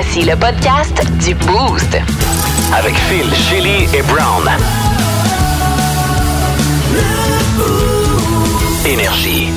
Voici le podcast du Boost. Avec Phil, Chili et Brown. Énergie.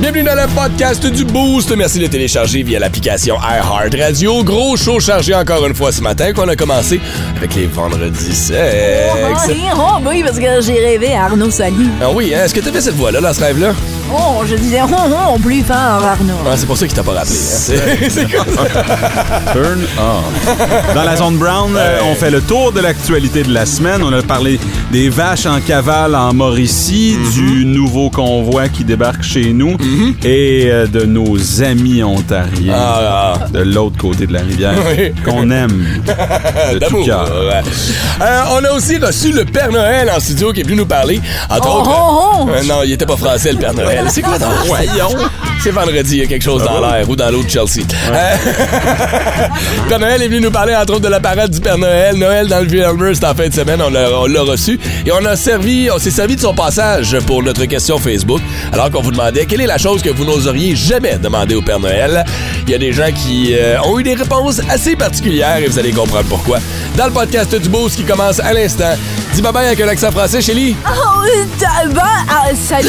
Bienvenue dans le podcast du Boost. Merci de le télécharger via l'application iHeartRadio. Gros show chargé encore une fois ce matin qu'on a commencé avec les vendredis sexe. Oh, oui, parce que j'ai rêvé à Arnaud Sali. Ah oui, hein? est-ce que t'as fait cette voix-là dans ce rêve-là? Oh, je disais, oh, oh, plus fort, Arnaud. Ah, c'est pour ça qu'il t'a pas rappelé. hein? C'est c'est comme ça. Turn on. Dans la zone brown, euh, on fait le tour de l'actualité de la semaine. On a parlé des vaches en cavale en Mauricie, Mm-hmm. du nouveau convoi qui débarque chez nous et euh, de nos amis ontariens Ah, de l'autre côté de la rivière Oui. qu'on aime de tout cœur. Ouais. Euh, on a aussi reçu le Père Noël en studio qui est venu nous parler. Entre Oh, autres. oh, oh. Euh, non, il était pas français, le Père Noël. C'est quoi ton voyons? C'est vendredi, il y a quelque chose dans l'air ou dans l'eau de Chelsea. Euh, Père Noël est venu nous parler, entre autres, de la parade du Père Noël. Noël dans le Vieux-Elmer, c'était en fin de semaine. On l'a reçu. Et on a servi, on s'est servi de son passage pour notre question Facebook. Alors qu'on vous demandait quelle est la chose que vous n'oseriez jamais demander au Père Noël. Il y a des gens qui euh, ont eu des réponses assez particulières et vous allez comprendre pourquoi. Dans le podcast du Boost qui commence à l'instant. Dis bye bye avec un accent français, Chélie. Oh, bah, ah, salut.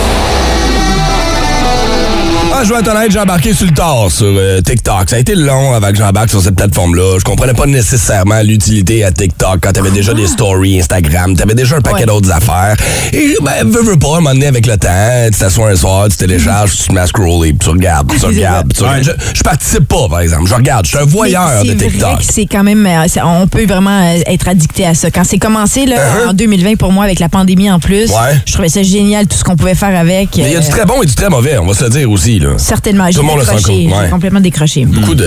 Ah, je vais être honnête, j'ai embarqué sur le tard sur euh, TikTok. Ça a été long avant que j'embarque sur cette plateforme-là. Je comprenais pas nécessairement l'utilité à TikTok quand t'avais déjà des stories Instagram, t'avais déjà un paquet Ouais. d'autres affaires. Et ben, veux, veux pas, à un moment donné, avec le temps, tu t'assois un soir, tu télécharges, tu te mets à scroller, puis tu regardes, puis tu regardes, puis tu regardes. Je, je participe pas, par exemple. Je regarde, je suis un voyeur de TikTok. c'est quand même. euh, on peut vraiment euh, être addicté à ça. Quand c'est commencé là, en 2020 pour moi avec la pandémie en plus, Uh-huh. Ouais. je trouvais ça génial tout ce qu'on pouvait faire avec. Mais il y a du très bon et du très mauvais, on va se le dire aussi. Là. Certainement. Tout le monde décroché. ouais. Complètement décroché. Beaucoup de.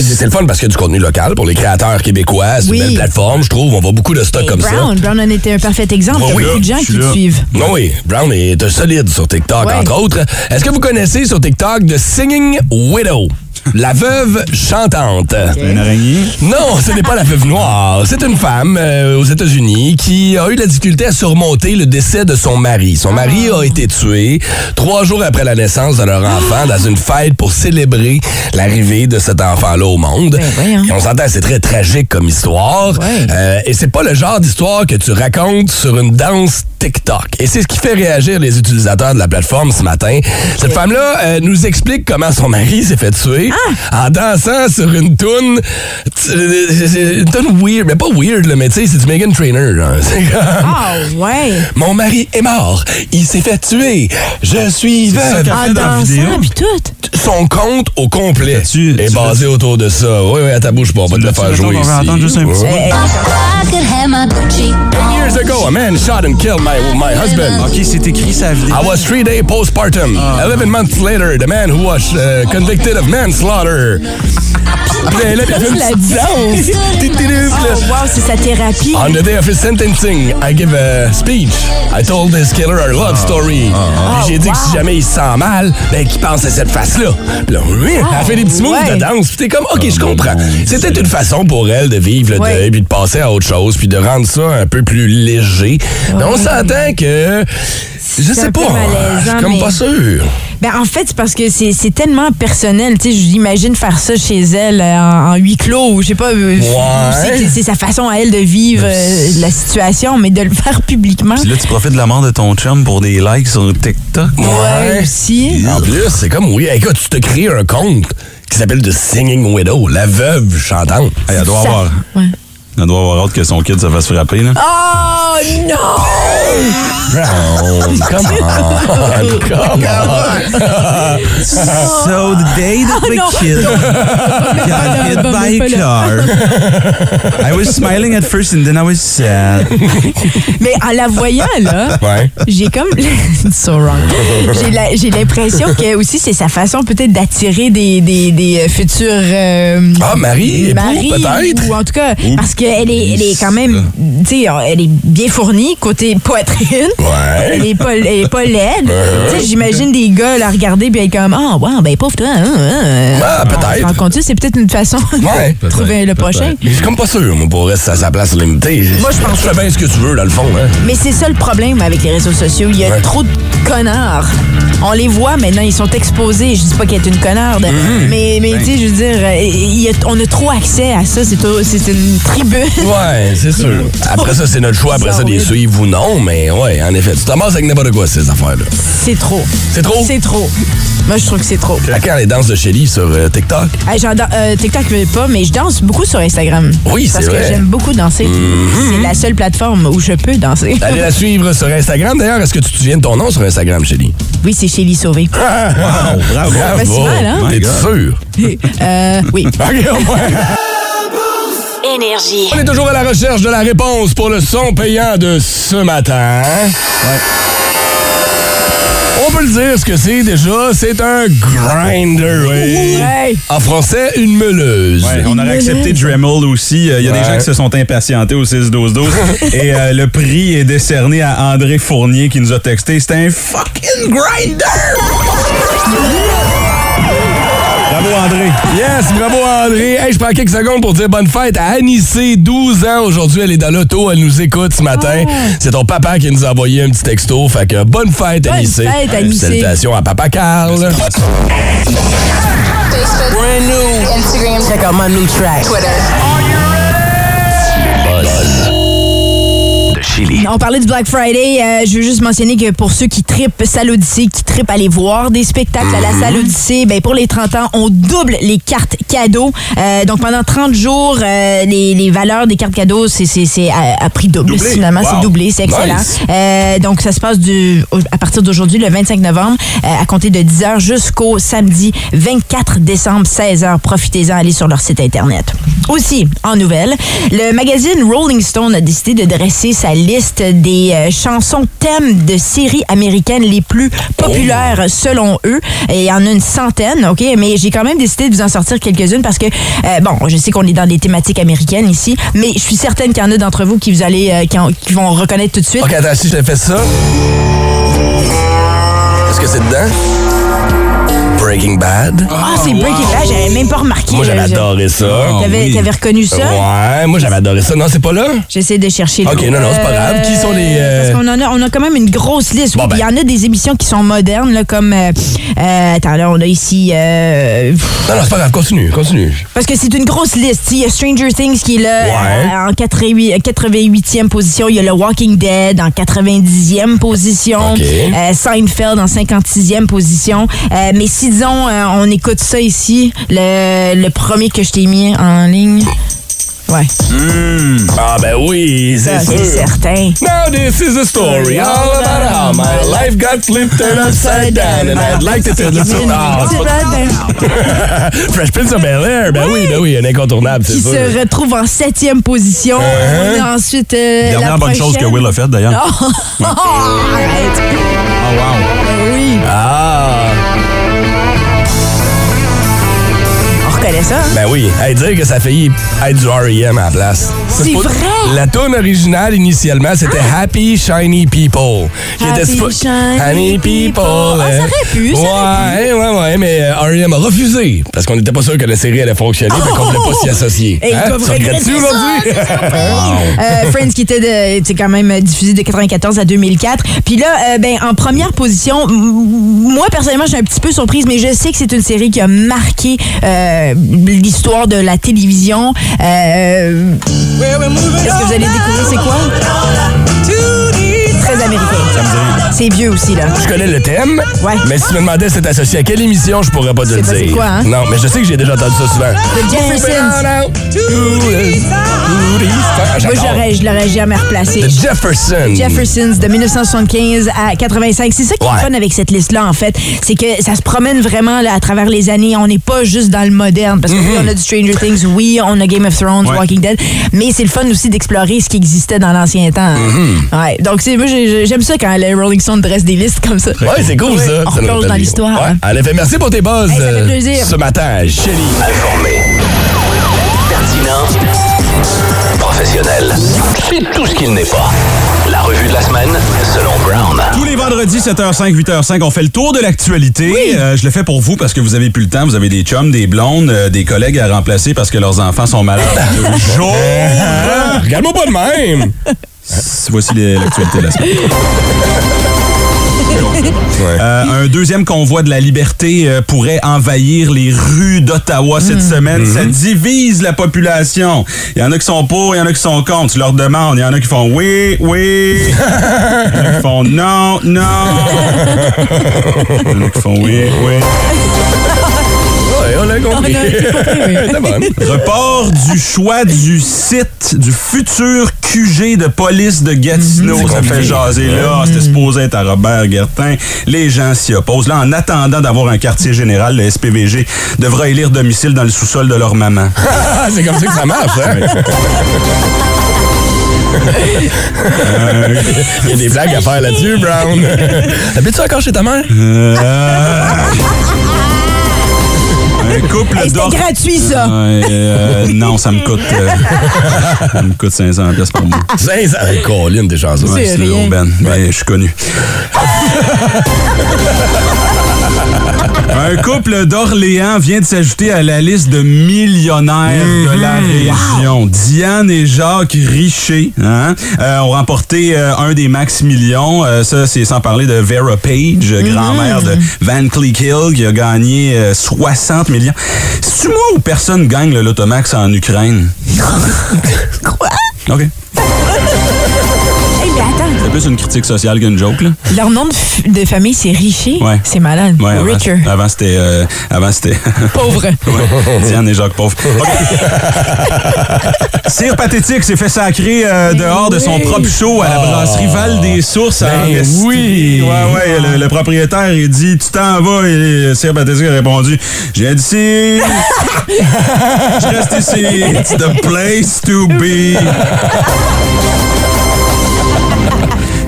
C'est le fun parce qu'il y a du contenu local pour les créateurs québécois. C'est Oui. une belle plateforme, je trouve. On voit beaucoup de stock Et comme ça. Brown, Brown en était un parfait exemple. Il y a beaucoup de gens qui là. suivent. Non, oui, Brown est un solide sur TikTok, Ouais. entre autres. Est-ce que vous connaissez sur TikTok The Singing Widow? La veuve chantante. Une araignée? Non, ce n'est pas la veuve noire. C'est une femme euh, aux États-Unis qui a eu la difficulté à surmonter le décès de son mari. Son mari Ah. a été tué trois jours après la naissance de leur enfant dans une fête pour célébrer l'arrivée de cet enfant-là au monde. Ben. Et on s'entend, c'est très tragique comme histoire. Ouais. Euh, et c'est pas le genre d'histoire que tu racontes sur une danse TikTok. Et c'est ce qui fait réagir les utilisateurs de la plateforme ce matin. Cette femme-là euh, nous explique comment son mari s'est fait tuer Ah! en dansant sur une toune, une toune weird, mais pas weird, là, mais tu sais, c'est du Megan Trainer. Ah ouais. Mon mari est mort, il s'est fait tuer, je suis veuve. En dansant puis tout. Son compte au complet est tu basé autour de ça. Oui, oui, à ta bouche, pas, on va te le faire jouer qu'on va ici. entendre juste un petit- Ouais. Years ago, a man shot and killed my, my husband. Ok, c'est écrit vidéo. I was three day postpartum. Eleven months later, the man who was uh, convicted of manslaughter. Puis là, elle a fait une La petite danse. Oh, wow, c'est sa thérapie. On the day of his sentencing, I give a speech. I told this killer our love story. Puis j'ai dit que si jamais il se sent mal, ben qu'il pense à cette face-là. Puis là, oui, elle a fait des petits moves de danse. Puis t'es comme, OK, je comprends. C'était une façon pour elle de vivre le deuil, puis de passer à autre chose, puis de rendre ça un peu plus léger. Mais on s'entend que... Je sais pas. Je suis comme mais- pas sûr. Ben, en fait, c'est parce que c'est tellement personnel. Tu sais, j'imagine faire ça chez elle euh, en, en huis clos ou je sais pas. euh, Ouais. c'est- sa façon à elle de vivre euh, la situation, mais de le faire publiquement. Puis là, tu profites de la mort de ton chum pour des likes sur TikTok. Ouais, aussi. En plus, c'est comme, oui, écoute, tu te crées un compte qui s'appelle The Singing Widow, la veuve chantante. Elle doit avoir. Ouais. Elle doit avoir hâte que son kid se fasse frapper, là. Oh non! Brown, come on, come on. So the day that Oh, non. kid got hit by a là. car, I was smiling at first and then I was sad. Mais en la voyant, là, Ouais. j'ai comme. so wrong. J'ai l'impression que aussi c'est sa façon peut-être d'attirer des, des, des euh, futurs. euh, Ah, Marie, maris, peut-être? Ou en tout cas, parce que qu'elle est, elle est quand même, tu sais, elle est bien fournie côté poitrine. Ouais. Elle est pas, elle est pas laide. Tu sais, j'imagine des gars la regarder puis être comme, ah, wow, ben pauvre toi. hein, hein. Ah, peut-être. C'est peut-être une façon Ouais, de trouver le prochain. Mais je suis comme pas sûr, moi, pour rester à sa place limitée. Moi, je pense Tu fais bien ce que tu veux, dans le fond, hein. Mais c'est ça le problème avec les réseaux sociaux. Il y a Ouais. trop de connards. On les voit maintenant, ils sont exposés. Je dis pas qu'elle est une connarde, Mm-hmm. mais, mais tu sais, je veux dire, euh, il y a- on a trop accès à ça. C'est une tribune. Ouais, c'est sûr. Après ça, c'est notre choix. Après ça, des suivre ou non. Mais ouais, en effet, tu t'amasses avec n'importe quoi, ces affaires-là. C'est trop. C'est trop? C'est trop. Moi, je trouve que c'est trop. À quand les danses de Shelly sur euh, TikTok? Hey, j'en dan- euh, TikTok, pas, mais je danse beaucoup sur Instagram. Oui, c'est Parce vrai. Mm-hmm. que j'aime beaucoup danser. C'est la seule plateforme où je peux danser. Allez la suivre sur Instagram. D'ailleurs, est-ce que tu te souviens de ton nom sur Instagram, Shelly? Oui, c'est Chélie Sauvé. Wow, bravo. Si mal, hein? T'es sûr? Euh, oui. OK, au moins. Énergie. On est toujours à la recherche de la réponse pour le son payant de ce matin. On peut le dire ce que c'est déjà. C'est un grinder. oui. Ouais. En français, une meuleuse. Ouais, on aurait accepté Dremel aussi. Il y a Ouais. des gens qui se sont impatientés au 6-12-12. Et euh, le prix est décerné à André Fournier qui nous a texté. C'était un fucking grinder! Bravo André. Yes, bravo André. Hey, je prends quelques secondes pour dire bonne fête à Anissé, 12 ans. Aujourd'hui, elle est dans l'auto, elle nous écoute ce matin. C'est ton papa qui nous a envoyé un petit texto. Fait que bonne fête, Bonne Anissé. fête, Anissé. Salutations à papa Carl. Brand new. Instagram. Check out my new track. Twitter. Chili. On parlait du Black Friday. euh, je veux juste mentionner que pour ceux qui tripent Salle Odyssée, qui tripent aller voir des spectacles à la Salle Odyssée, ben pour les 30 ans, on double les cartes cadeaux. Euh, donc pendant 30 jours, euh, les, les valeurs des cartes cadeaux, c'est à, à prix double. Doublé. Finalement, Wow. c'est doublé. C'est excellent. Nice. Donc ça se passe du, à partir d'aujourd'hui, le 25 novembre, à compter de 10h jusqu'au samedi 24 décembre, 16h. Profitez-en, allez sur leur site Internet. Aussi, en nouvelles, le magazine Rolling Stone a décidé de dresser sa liste des euh, chansons thèmes de séries américaines les plus populaires selon eux. Et il y en a une centaine, OK? Mais j'ai quand même décidé de vous en sortir quelques-unes parce que, euh, bon, je sais qu'on est dans des thématiques américaines ici, mais je suis certaine qu'il y en a d'entre vous qui vous allez, euh, qui, en- qui vont reconnaître tout de suite. OK, attends, si je te fais ça. Est-ce que c'est dedans? Breaking Bad. Ah, c'est Breaking Bad, j'avais même pas remarqué. Moi, j'avais adoré ça. T'avais oui. t'avais reconnu ça? Ouais, moi, j'avais adoré ça. Non, c'est pas là? J'essaie de chercher. OK, non, non, c'est pas grave. Qui sont les, euh, Parce qu'on en a, on a quand même une grosse liste. Bon, Oui, ben. puis Il y en a des émissions qui sont modernes, là, comme. euh, euh, attends, là, on a ici. euh, Non, non, c'est pas grave. Continue, continue. parce que c'est une grosse liste. Il y a Stranger Things qui est là Ouais. en 88, 88e position. Il y a le Walking Dead en 90e position. OK. Euh, Seinfeld en 56e position. Euh, mais si, disons, euh, on écoute ça ici, le, le premier que je t'ai mis en ligne. Ouais, Ah, ben oui, c'est c'est sûr. certain. Now this is a story all about how my life got flipped turned upside down and I'd like to tell the story. Ah, c'est pas- Fresh Prince of Bel-Air, ben oui, ben oui, un incontournable, c'est qui sûr. se retrouve en septième position. On a ensuite euh, Dernière la bonne chose que prochaine. Will a faite d'ailleurs. Oh, arrête. Oh wow. Ben oui. Hey, dire que ça a failli être du R.E.M. à la place. C'est vrai? La tune originale, initialement, c'était Happy Shiny People. Happy Shiny People. Ah, ça aurait pu, ça ouais, ouais, ouais, mais euh, R.E.M. a refusé parce qu'on n'était pas sûr que la série allait fonctionner, fait qu'on voulait pas s'y associer. Et Hein? Tu regrettes-tu aujourd'hui? Euh, Friends qui était de- quand même diffusé de 94 à 2004. Puis là, euh, ben en première position, moi personnellement, je suis un petit peu surprise, mais je sais que c'est une série qui a marqué euh, l'histoire de la télévision. Euh, Est-ce que vous allez découvrir c'est quoi? C'est vieux aussi là. Je connais le thème, Ouais. mais si tu me demandais c'est associé à quelle émission, je pourrais pas te le dire. c'est quoi, hein? Non, mais je sais que j'ai déjà entendu ça souvent. The Jeffersons. Moi, j'aurais, je l'aurais jamais replacé. The Jefferson. Jeffersons de 1975 à 85. C'est ça qui Ouais. est fun avec cette liste-là, en fait. C'est que ça se promène vraiment là, à travers les années. On n'est pas juste dans le moderne. Parce que oui, on a du Stranger Things, oui, on a Game of Thrones, Ouais. Walking Dead. Mais c'est le fun aussi d'explorer ce qui existait dans l'ancien temps. Ouais. Donc, c'est, moi, j'ai- j'aime ça quand les Rolling Stones dressent des listes comme ça. Ouais, c'est cool ça. On rappelle dans l'histoire. Ouais. hein. En effet, merci pour tes buzz Hey, ça fait euh, plaisir. ce matin, Shelly. Informé. Pertinent. Professionnel. C'est tout ce qu'il n'est pas. La revue de la semaine, selon Brown. Tous les vendredis, 7h05, 8h05, on fait le tour de l'actualité. Euh, je le fais pour vous parce que vous avez plus le temps. Vous avez des chums, des blondes, euh, des collègues à remplacer parce que leurs enfants sont malades. deux jours. Regarde-moi pas de même! Voici les- l'actualité de la semaine. Euh, un deuxième convoi de la liberté euh, pourrait envahir les rues d'Ottawa cette semaine. Ça divise la population. Il y en a qui sont pour, il y en a qui sont contre. Tu leur demandes. Il y en a qui font oui, oui. Il y en a qui font non, non. Il y en a qui font oui, oui. Ouais, on l'a compris. On a tout compris, oui. C'est bon. Report du choix du site du futur QG de police de Gatineau. Ça fait jaser là. C'était supposé être à Robert Guertin. Les gens s'y opposent. Là, en attendant d'avoir un quartier général, le SPVG devra élire domicile dans le sous-sol de leur maman. Ah, c'est comme ça que ça marche, hein? Il y a des blagues à faire là-dessus, Brown. Habites-tu encore chez ta mère? Euh, un couple Hey, C'était d'or- gratuit, ça. Euh, non, ça me coûte, euh, ça me coûte 500 pièces par mois. 500. Hey, Colin, t'es chanceux. Ouais, C'est c'est le Ben. Je suis connu. Un couple d'Orléans vient de s'ajouter à la liste de millionnaires de la région. Diane et Jacques Richer hein, euh, ont remporté euh, un des max millions. Euh, ça, c'est sans parler de Vera Page, grand-mère de Van Cleek Hill, qui a gagné euh, 60 millions. C'est-tu moi ou personne gagne le Lotomax en Ukraine? Quoi? OK. C'est plus une critique sociale qu'une joke, là. Leur nom de, famille, c'est Richer. Ouais. C'est malade. Ouais, avant, Richer. avant c'était. euh, avant c'était. Pauvre. Ouais, Diane et Jacques Pauvre. OK. Cire pathétique s'est fait sacrer euh, dehors de son propre show à la brasserie Val des Sources à Ben oui. Ouais, ouais. Le, le propriétaire, il dit Tu t'en vas. Et Cire pathétique a répondu Je viens d'ici. Je reste ici. It's the place to be.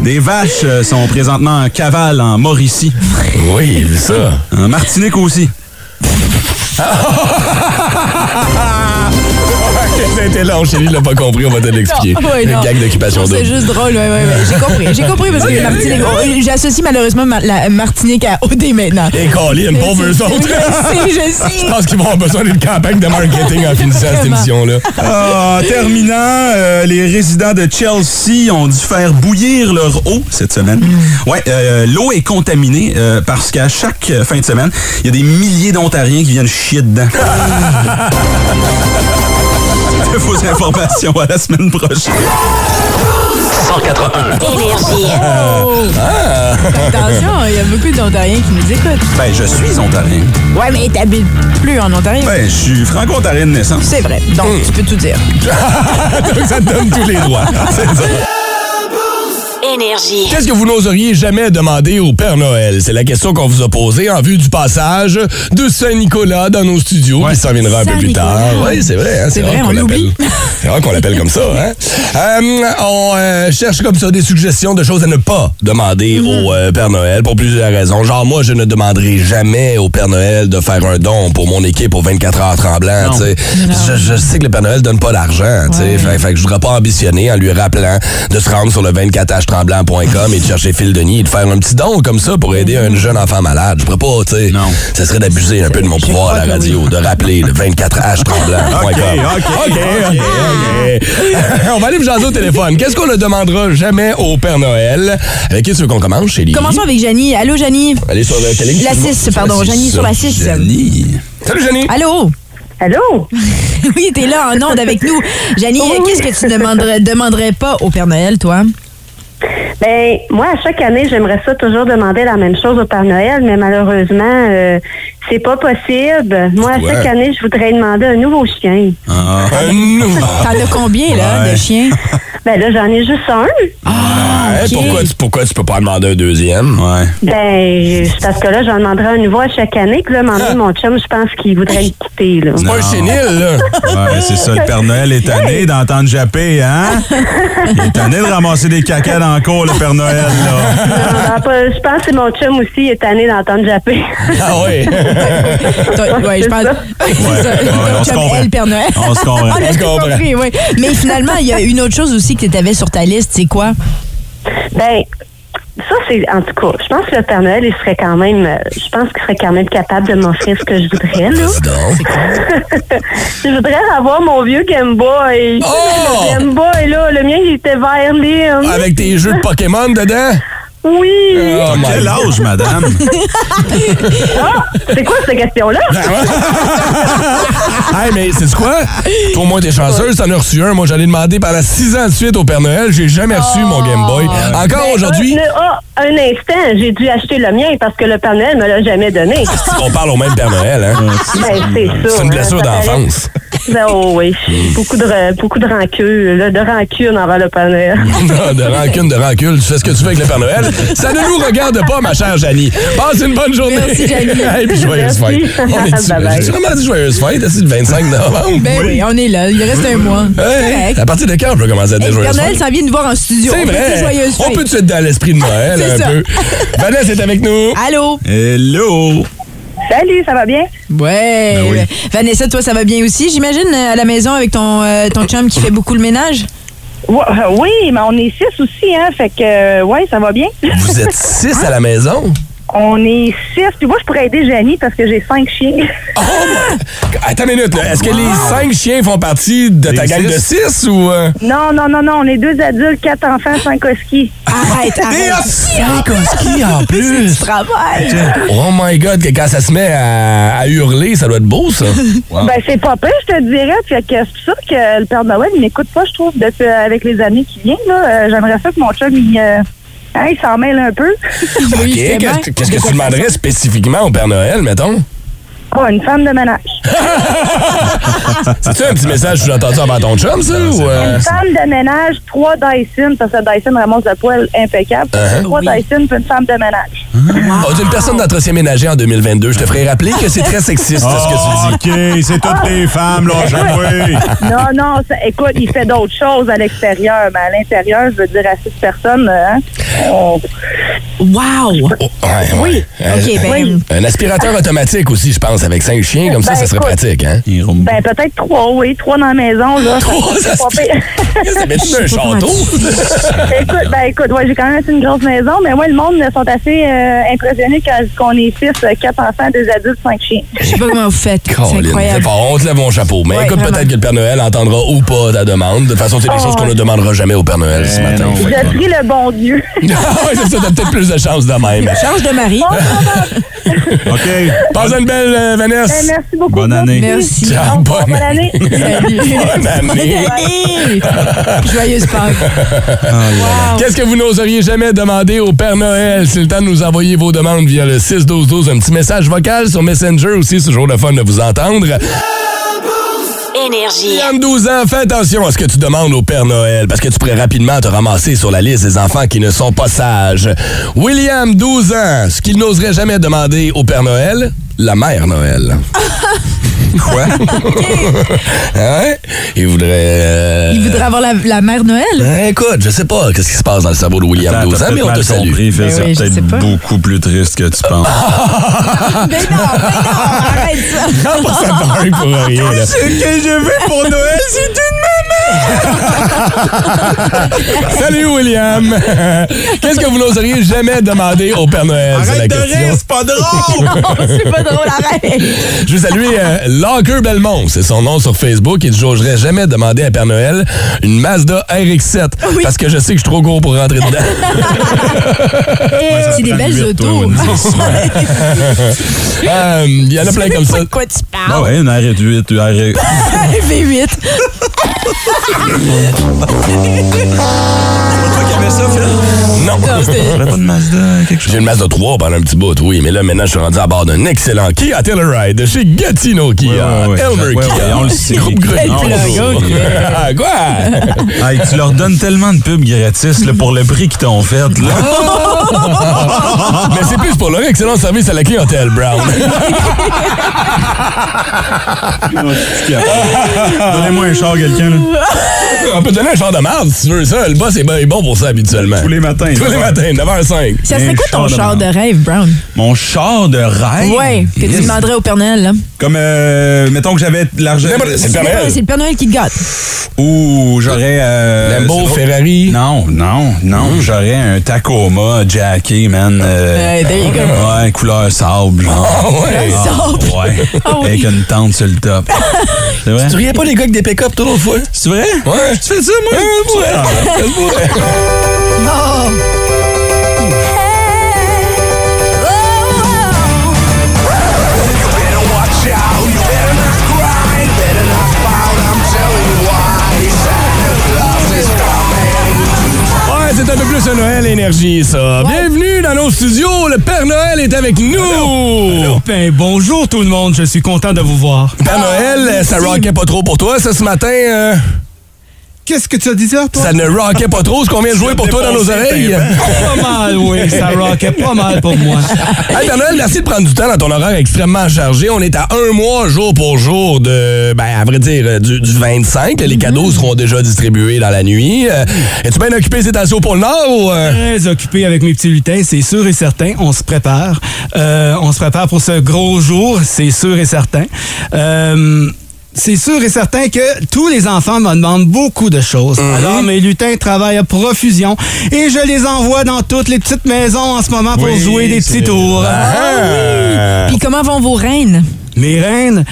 Des vaches euh, sont présentement en cavale en Mauricie. Oui, c'est ça. En Martinique aussi. C'était long, lui, il l'a pas compris, on va te l'expliquer. Non, ouais, Une non. gag d'occupation C'est juste drôle, ouais, ouais, ouais. J'ai compris. J'ai compris parce que Martinique. oh, J'associe malheureusement ma- la Martinique à OD maintenant. Et Colin, pauvres eux Je autres. sais, je sais. Je pense qu'ils vont avoir besoin d'une campagne de marketing en finissant cette Vraiment. émission-là. Ah, En terminant, euh, les résidents de Chelsea ont dû faire bouillir leur eau cette semaine. Ouais, euh, l'eau est contaminée euh, parce qu'à chaque euh, fin de semaine, il y a des milliers d'Ontariens qui viennent chier dedans. Vos informations à la semaine prochaine. 181. Attention, il y a beaucoup d'Ontariens qui nous écoutent. Ben, je suis Ontarien. Ouais, mais t'habites plus en Ontario. Ben, je suis franco-ontarien de naissance. C'est vrai. Donc, tu peux tout dire. Donc, ça te donne tous les droits. C'est ça. Énergie. Qu'est-ce que vous n'oseriez jamais demander au Père Noël? C'est la question qu'on vous a posée en vue du passage de Saint-Nicolas dans nos studios, qui s'en viendra un peu plus tard. Oui, c'est vrai. Hein? C'est rare vrai, qu'on on l'appelle-. C'est rare qu'on l'appelle comme ça. Hein? Euh, on euh, cherche comme ça des suggestions de choses à ne pas demander Mm-hmm. au euh, Père Noël pour plusieurs raisons. Genre, moi, je ne demanderai jamais au Père Noël de faire un don pour mon équipe pour 24 heures tremblant. Je, je sais que le Père Noël donne pas d'argent. Ouais. Fait, fait que je voudrais pas ambitionner en lui rappelant de se rendre sur le 24htremblant.com et de chercher Phil Denis et de faire un petit don comme ça pour aider un jeune enfant malade. Je pourrais pas, tu sais. Non. Ça serait d'abuser un peu de mon pouvoir à la radio, de rappeler le 24htremblant.com. OK, OK, OK, OK. On va aller me jaser au téléphone. Qu'est-ce qu'on ne demandera jamais au Père Noël? Avec qui tu veux qu'on commence, Chélie? Commençons avec Janie. Allô, Janie? Allez sur le télé. La 6, pardon. Janie sur la 6. Janie. Salut, Jenny. Allô? Allô? Oui, t'es là en onde avec nous. Janie, qu'est-ce que tu demanderais, demanderais pas au Père Noël, toi? Ben, moi, à chaque année, j'aimerais ça toujours demander la même chose au Père Noël, mais malheureusement, euh, c'est pas possible. Moi, à Ouais. chaque année, je voudrais demander un nouveau chien. Ah. Un nouveau. T'en as combien, là, Ouais. de chiens? Ben là, j'en ai juste un. Hein, ok. pourquoi, tu, pourquoi tu peux pas en demander un deuxième? Ouais. Ben, c'est parce que là, j'en demanderai un nouveau à chaque année. Puis là, demander mon chum, je pense qu'il voudrait me quitter, là. C'est pas un Non. chénil, là. Ouais, c'est ça, le Père Noël est tanné d'entendre japper, hein? Il est tanné de ramasser des caca dans le cours, le Père Noël, là. Non, non, pas- je pense que mon chum aussi il est tanné d'entendre japper. Ah oui. Ouais, je pense. C'est C'est ça. ouais, on se comprend. elle, Père Noël. On se comprend. On se comprend. compris, oui. Mais finalement, il y a une autre chose aussi que tu avais sur ta liste, c'est quoi? Ben, ça, c'est, en tout cas, je pense que le Père Noël, il serait quand même, euh, je pense qu'il serait quand même capable de m'offrir ce que je voudrais, là. Je voudrais avoir mon vieux Game Boy. Oh! Le Game Boy, là, le mien, il était vert lime. Avec tes jeux de Pokémon dedans? Oui. Oh my Quel âge, madame? Ah, c'est quoi cette question-là? Hey, mais c'est quoi? Toi, au moins, t'es chanceuse, t'en as reçu un. Moi, j'allais demander pendant six ans de suite au Père Noël. J'ai jamais reçu mon Game Boy. Encore Ben, aujourd'hui, un, ah, un instant, j'ai dû acheter le mien parce que le Père Noël me l'a jamais donné. on parle au même Père Noël, hein? Ben, c'est ça. C'est une hein, blessure d'enfance. Ben, oh oui, beaucoup de, beaucoup de rancune, là, de rancune envers le Père Noël. Non, de rancune, de rancune. Tu fais ce que tu veux avec le Père Noël. Ça ne nous regarde pas, ma chère Janie. Passe une bonne journée. Merci, Janie. Et puis, joyeuse Merci. fête. On est. Bye bye. J'ai vraiment dit joyeuse fête, c'est le 25 novembre. Ben oui, on est là. Il reste un mois. C'est Hey, à partir de quand on peut commencer à dire Hey, joyeuse Père Noël fête? s'en vient nous voir en studio. C'est On peut dire vrai. joyeuse On fête. peut être dans l'esprit de Noël un ça. peu? Vanessa est avec nous. Allô? Hello! Salut, ça va bien? Ouais. Ben oui. Vanessa, toi, ça va bien aussi, j'imagine, à la maison avec ton, euh, ton chum qui fait beaucoup le ménage? Euh, oui, mais on est six aussi, hein, fait que, euh, ouais, ça va bien. Vous êtes six à la maison? On est six, puis moi, je pourrais aider Janie parce que j'ai cinq chiens. Oh! Attends une minute, là. Est-ce que les cinq chiens font partie de ta gang de six? ou. euh? Non, non, non, non, on est deux adultes, quatre enfants, cinq huskies. Arrête, arrête. Cinq huskies en plus! Travail. Oh my god, que quand ça se met à, à hurler, ça doit être beau, ça. Ben, c'est pas pire, je te dirais. Fait que c'est sûr que le Père Noël, il m'écoute pas, je trouve, depuis, avec les années qui viennent. Là. Euh, J'aimerais ça que mon chum, il, euh, hein, il s'en mêle un peu. OK, qu'est-ce que tu demanderais spécifiquement au Père Noël, mettons? Oh, une femme de ménage. C'est-tu un petit message que as entendu avant ton chum, ça? Ou, euh? Une femme de ménage, trois Dyson, parce que Dyson ramasse le poil impeccable. Uh-huh. Trois Oui. Dyson, puis une femme de ménage. Oh, d'une personne d'entretien ménager en 2022. Je te ferai rappeler que c'est très sexiste, ce que tu dis. OK, c'est toutes tes femmes, là, j'avoue. non, non, ça- écoute, il fait d'autres choses à l'extérieur, mais à l'intérieur, je veux dire, à six personnes, hein, on- Wow. Oh, ouais, Oui. ouais. OK, ben, Oui. Un aspirateur automatique aussi, je pense, avec cinq chiens, comme ça, Ben, ça serait écoute. pratique, hein? Ben peut-être trois, oui, trois dans la maison, là. Trois c'est pas pire. Ça met tout un château. écoute, ben écoute, ouais, j'ai quand même assez une grosse maison, mais moi, le monde sont assez euh, impressionnés quand qu'on est six, euh, quatre enfants, deux adultes, cinq chiens. Je sais pas comment vous faites. C'est Colin, incroyable. pas honte, lève mon chapeau. Mais Ouais, écoute, peut-être que le Père Noël entendra ou pas ta demande. De toute façon, c'est des Oh. choses qu'on ne demandera jamais au Père Noël ce Eh matin. non. Je prie le bon Dieu. Ah ouais, c'est ça, t'as peut-être plus de chance de même. Change de mari. OK. Passe une belle, euh, Ben, merci beaucoup. Bonne année. Merci. Ciao, bonne, Bonne année. Salut. bonne année. Joyeuse Pâques. Wow. Qu'est-ce que vous n'oseriez jamais demander au Père Noël? C'est le temps de nous envoyer vos demandes via le 6-12-12. Un petit message vocal sur Messenger aussi. C'est toujours le fun de vous entendre. Énergie. William, 12 ans, fais attention à ce que tu demandes au Père Noël parce que tu pourrais rapidement te ramasser sur la liste des enfants qui ne sont pas sages. William, 12 ans, ce qu'il n'oserait jamais demander au Père Noël, la mère Noël. Quoi? hein? Il voudrait... euh, Il voudrait avoir la, la mère Noël? hein, écoute, je sais pas qu'est-ce qui se passe dans le cerveau de William, Attends, 12 t'as ans, mais on te salue. Ben c'est oui, je sais peut-être pas. beaucoup plus triste que tu penses. Mais non, mais non, arrête ça. Non, ça pour rien, là. Ce que je veux pour Noël, c'est une Salut, William! Qu'est-ce que vous n'oseriez jamais demander au Père Noël? Arrête de question. rire, c'est pas drôle! Non, c'est pas drôle, arrête. Je veux saluer euh, Locker Belmont, c'est son nom sur Facebook. Il dit J'oserais jamais demander à Père Noël une Mazda RX-7 parce que je sais que je suis trop gros pour rentrer dedans. c'est des belles autos. Euh, Il y en a plein comme ça. De quoi tu Ah parles? ouais, une R8, une R... V8. Toi qui avais ça, Phil? Non. T'aurais pas de Mazda, quelque chose? J'ai une Mazda 3 pendant un petit bout, oui, mais là, maintenant, je suis rendu à bord d'un excellent Kia Telluride de chez Gatineau Kia. Ouais, ouais, Elmer ouais, Kia. on le sait. Groupe Grenier. Sait. Quoi? Tu leur donnes tellement de pubs gratis là, pour le prix qu'ils t'ont fait. Là. Mais c'est plus pour leur excellent service à la clientèle, Brown. Donnez-moi un char, quelqu'un. là. On peut donner un char de marde si tu veux ça. Le boss est bon- pour ça habituellement. Tous les matins. Tous les matins, 9h05. Ça serait quoi ton char de rêve, Brown? Mon char de rêve? Ouais, que tu demanderais au Père Noël, là. Comme, euh, mettons que j'avais l'argent. C'est le Père Noël. C'est le Père Noël qui te gâte. Ou j'aurais. Euh, Lambo, Ferrari. Non, non, non. J'aurais un Tacoma Jackie, man. euh, Ouais, there you go. Ouais, couleur sable, genre. Ah ouais. Sable. Ouais. Ah oui. Avec une tente sur le top. Tu riais pas les gars avec des pick-up toute l'autre fois? Vrai? Ouais. Tu fais ça, moi? Ouais, se pourrait. Ouais, c'est un peu plus un Noël énergie, ça. Bienvenue dans nos studios. Le Père Noël est avec nous. Ben, bonjour tout le monde, je suis content de vous voir. Père Noël, ça rockait pas trop pour toi, ça, ce matin? euh, Qu'est-ce que tu as dit ça, toi? ça ne rockait pas trop, ce qu'on vient de jouer pour toi dans nos oreilles? Pas mal, oui, ça rockait pas mal pour moi. Hey, Père Noël, merci de prendre du temps dans ton horaire extrêmement chargé. On est à un mois, jour pour jour, de, ben, à vrai dire, euh, du, du 25. Les cadeaux seront déjà distribués dans la nuit. Euh, Es-tu bien occupé, c'est assez au pôle Nord ou... euh? Très occupé avec mes petits lutins, c'est sûr et certain. On se prépare. Euh, on se prépare pour ce gros jour, c'est sûr et certain. Euh, c'est sûr et certain que tous les enfants me demandent beaucoup de choses. Alors, mes lutins travaillent à profusion et je les envoie dans toutes les petites maisons en ce moment pour Oui, jouer des petits tours. Ah! Puis comment vont vos reines? Mes reines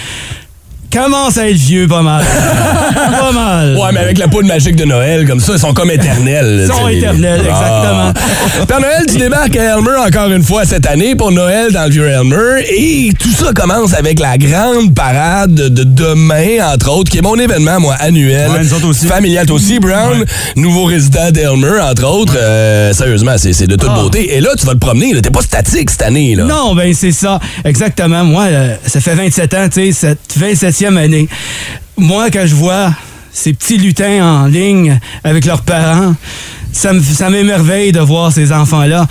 commencent à être vieux pas mal. pas mal. Ouais, mais avec la poudre magique de Noël, comme ça, ils sont comme éternels. Ils sont éternels, exactement. Ah. Père Noël, tu débarques à Elmer encore une fois cette année pour Noël dans le vieux Elmer. Et tout ça commence avec la grande parade de demain, entre autres, qui est mon événement, moi, annuel. Ouais, nous autres aussi. Familial toi aussi, Brown. Nouveau résident d'Elmer, entre autres. Euh, sérieusement, c'est c'est de toute Ah. beauté. Et là, tu vas te promener. là. T'es pas statique cette année. Là. Non, ben c'est ça. Exactement. Moi, euh, ça fait 27 ans, tu sais, cette 27e année. Moi, quand je vois ces petits lutins en ligne avec leurs parents, ça m'émerveille de voir ces enfants-là.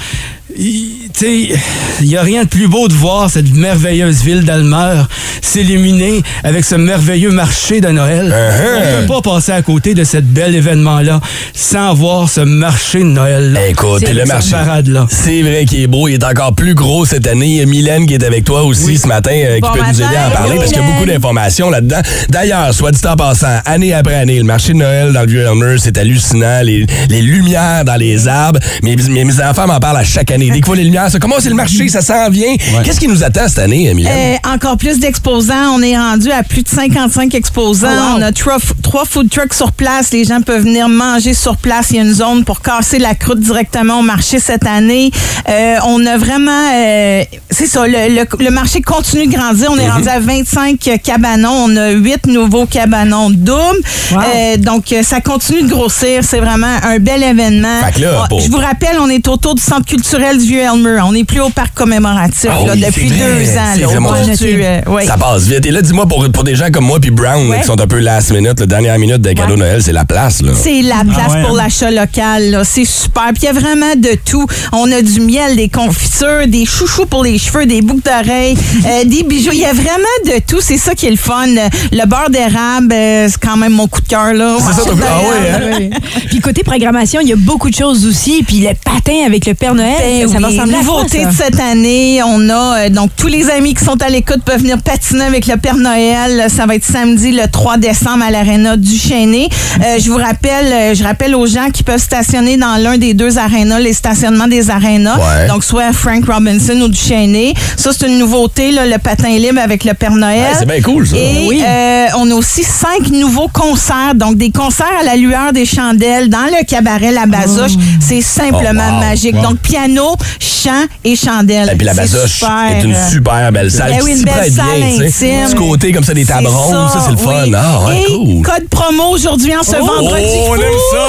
Il- Tu sais, il n'y a rien de plus beau de voir cette merveilleuse ville d'Almer s'illuminer avec ce merveilleux marché de Noël. On ne peut pas passer à côté de cet bel événement-là sans voir ce marché de Noël-là. Écoute, C'est le marché. parade-là. C'est vrai qu'il est beau. Il est encore plus gros cette année. Il y a Mylène qui est avec toi aussi ce matin, euh, qui Bon peut nous aider à en parler parce qu'il y a beaucoup d'informations là-dedans. D'ailleurs, soit dit en passant, année après année, le marché de Noël dans le vieux Elmer, c'est hallucinant. Les, les lumières dans les arbres. Mes, mes, mes enfants m'en parlent à chaque année. Dès voient les lumières, ça commence, c'est le marché, ça s'en vient. Qu'est-ce qui nous attend cette année, Mylène? Euh, encore plus d'exposants. On est rendu à plus de 55 exposants. Oh, wow. On a trois, trois food trucks sur place. Les gens peuvent venir manger sur place. Il y a une zone pour casser la croûte directement au marché cette année. Euh, on a vraiment... euh, c'est ça, le, le- le marché continue de grandir. On est rendu à 25 cabanons. On a 8 nouveaux cabanons doubles. Wow. Euh, donc, ça continue de grossir. C'est vraiment un bel événement. Là, pour- Je vous rappelle, on est autour du centre culturel du On n'est plus au parc commémoratif Ah là, oui, depuis deux ans. Là, vraiment du, euh, oui. Ça passe vite. Et là, dis-moi, pour, pour des gens comme moi puis Brown, Ouais. qui sont un peu last minute, la dernière minute des cadeaux Ouais. Noël, c'est la place, là. C'est la place ouais, pour hein? l'achat local. là. C'est super. Puis il y a vraiment de tout. On a du miel, des confitures, des chouchous pour les cheveux, des boucles d'oreilles, euh, des bijoux. Il y a vraiment de tout. C'est ça qui est le fun. Le beurre d'érable, euh, c'est quand même mon coup de cœur. là. C'est ça, ton coup- ah ouais? Oui. Puis côté programmation, il y a beaucoup de choses aussi. Puis le patin avec le Père Noël, Ben ça, ça va oui, ressembler nouveauté de cette année, on a euh, donc tous les amis qui sont à l'écoute peuvent venir patiner avec le Père Noël. Ça va être samedi le 3 décembre à l'aréna du Chêné. Euh, je vous rappelle, euh, je rappelle aux gens qui peuvent stationner dans l'un des deux arénas, les stationnements des arénas. Ouais. Donc soit Frank Robinson ou du Chêné. Ça c'est une nouveauté là, le patin libre avec le Père Noël. Ouais, c'est bien cool, ça. Et Oui. euh, on a aussi cinq nouveaux concerts, donc des concerts à la lueur des chandelles dans le cabaret La Bazoche. C'est simplement Oh, wow. magique. Donc piano, chant, et chandelles. Et puis la basoche est une super belle salle. Ben oui, une belle salle bien, intime. Du côté comme ça, des C'est rondes, ça, c'est le fun. oui. Ah, ouais, Et cool. code promo aujourd'hui en ce Oh, vendredi. on aime ça!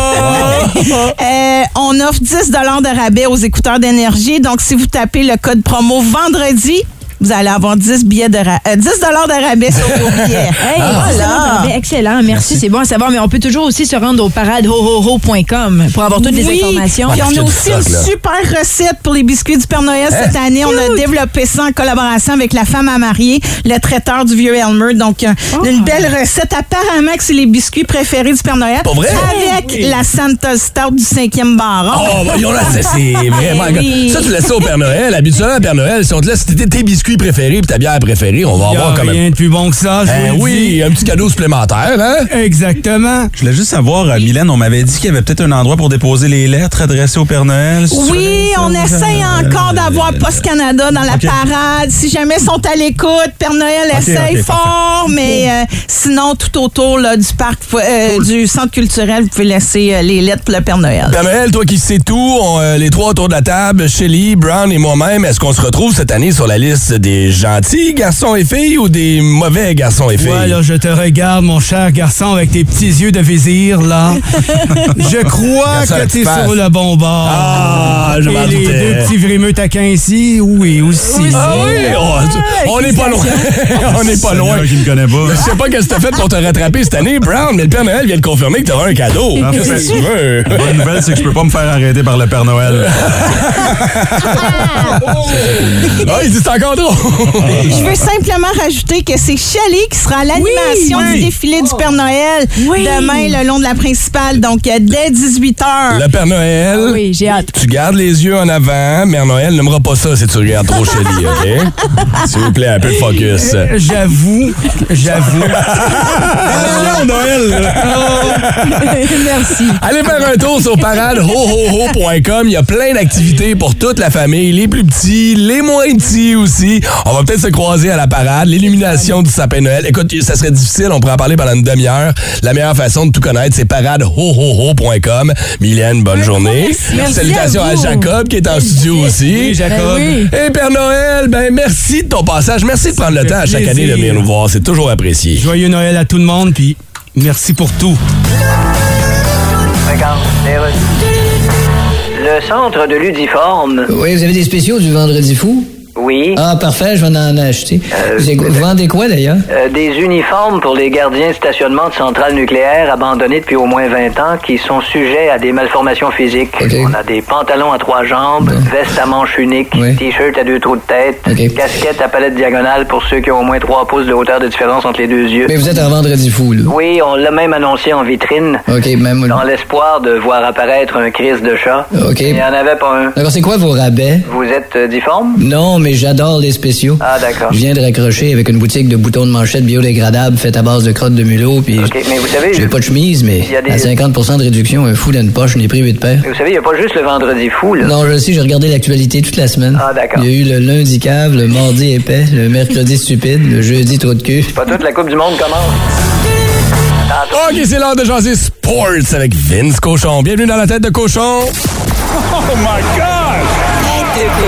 Euh, on offre 10 de rabais aux écouteurs d'énergie. Donc, si vous tapez le code promo vendredi, vous allez avoir 10 billets de ra- euh, 10 de rabais sur vos billets. Hey, voilà. excellent, excellent, merci, c'est bon à savoir, mais on peut toujours aussi se rendre au paradehohoho.com pour avoir toutes les informations. Puis on a aussi une là. super recette pour les biscuits du Père Noël cette Hein? année. On a développé ça en collaboration avec la femme à marier, le traiteur du vieux Elmer. Donc, euh, une belle recette. Apparemment que c'est les biscuits préférés du Père Noël. Pas vrai? Avec la Santa Stout du cinquième baron. Oh, voyons là, c'est c'est vraiment. Oui. Ça, tu laisses ça au Père Noël. Habituellement, Père Noël, si on te laisse tes, tes puis ta bière préférée, on va Y a avoir quand même. rien de plus bon que ça, je Ben vous le oui, un petit cadeau supplémentaire, hein? Exactement. Je voulais juste savoir, euh, Mylène, on m'avait dit qu'il y avait peut-être un endroit pour déposer les lettres adressées au Père Noël. Oui, on essaye encore d'avoir Post Canada dans la Ok. parade. Si jamais ils sont à l'écoute, Père Noël Ok, essaye ok, fort, mais euh, sinon, tout autour là, du parc, euh, du centre culturel, vous pouvez laisser euh, les lettres pour le Père Noël. Père Noël, toi qui sais tout, on, euh, les trois autour de la table, Shelly, Brown et moi-même, est-ce qu'on se retrouve cette année sur la liste des gentils garçons et filles ou des mauvais garçons et filles? Ouais, là, je te regarde, mon cher garçon, avec tes petits yeux de vizir, là. je crois que t'es sur le bon bord. Ah, je m'en Et les doutais. deux petits vrimeux taquins ici, oui, aussi. Ah oui, on- on n'est pas loin. on n'est pas loin. Qui me connaît pas. Je sais pas qu'est-ce que t'as fait pour te rattraper cette année, Brown, mais le Père Noël vient de confirmer que t'auras un cadeau. Parfait. Qu'est-ce que tu veux? La bonne nouvelle, c'est que je peux pas me faire arrêter par le Père Noël. Ah, il dit c'est encore trop. Je veux simplement rajouter que c'est Shelley qui sera à l'animation Oui, oui. du défilé du Père Noël Oui. demain le long de la principale, donc euh, dès 18h. Le Père Noël. Ah Oui, j'ai hâte. Tu gardes les yeux en avant. Mère Noël n'aimera pas ça si tu regardes trop Shelly, OK? S'il vous plaît, un peu de focus. Euh, J'avoue, j'avoue. Noël! merci. Allez faire un tour sur paradehohoho.com. Il y a plein d'activités pour toute la famille, les plus petits, les moins petits aussi. On va peut-être se croiser à la parade, l'illumination du sapin Noël. Écoute, ça serait difficile, on pourrait en parler pendant une demi-heure. La meilleure façon de tout connaître, c'est paradehohoho.com. Mylène, bonne journée. Merci Salutations à. Jacob qui est en studio aussi. Oui, Jacob. Ben oui. Et Père Noël, ben merci de ton passage. Merci de prendre le temps à chaque année de venir nous voir. C'est toujours apprécié. Joyeux Noël à tout le monde, puis merci pour tout. Le centre de Ludiforme. Oui, vous avez des spéciaux du vendredi fou? Oui. Ah, parfait, je vais en acheter. Quoi- vous vendez quoi d'ailleurs? Euh, des uniformes pour les gardiens de stationnement de centrales nucléaires abandonnés depuis au moins 20 ans qui sont sujets à des malformations physiques. On a des pantalons à trois jambes, veste à manches uniques, Oui. t-shirt à deux trous de tête, OK. casquette à palette diagonale pour ceux qui ont au moins 3 pouces de hauteur de différence entre les deux yeux. Mais vous êtes un vendredi fou, là. Oui, on l'a même annoncé en vitrine. OK, même. Dans l'espoir de voir apparaître un crise de chat. OK. Il n'y en avait pas un. D'accord, c'est quoi vos rabais? Vous êtes euh, difforme? Non, mais j'adore les spéciaux. Ah, d'accord. Je viens de raccrocher avec une boutique de boutons de manchette biodégradables faite à base de crottes de mulot, puis OK, mais vous savez... j'ai pas de chemise, mais Il y a des- à 50% de réduction, un fou dans une poche, je n'ai pris 8 paires. Vous savez, il n'y a pas juste le vendredi fou, là. Non, je le sais, j'ai regardé l'actualité toute la semaine. Ah, d'accord. Il y a eu le lundi cave, le mardi épais, le mercredi stupide, le jeudi trou de cul. Pas toute la Coupe du Monde commence. OK, c'est l'heure de jaser sports avec Vince Cochon. Bienvenue dans la tête de cochon. Oh my God!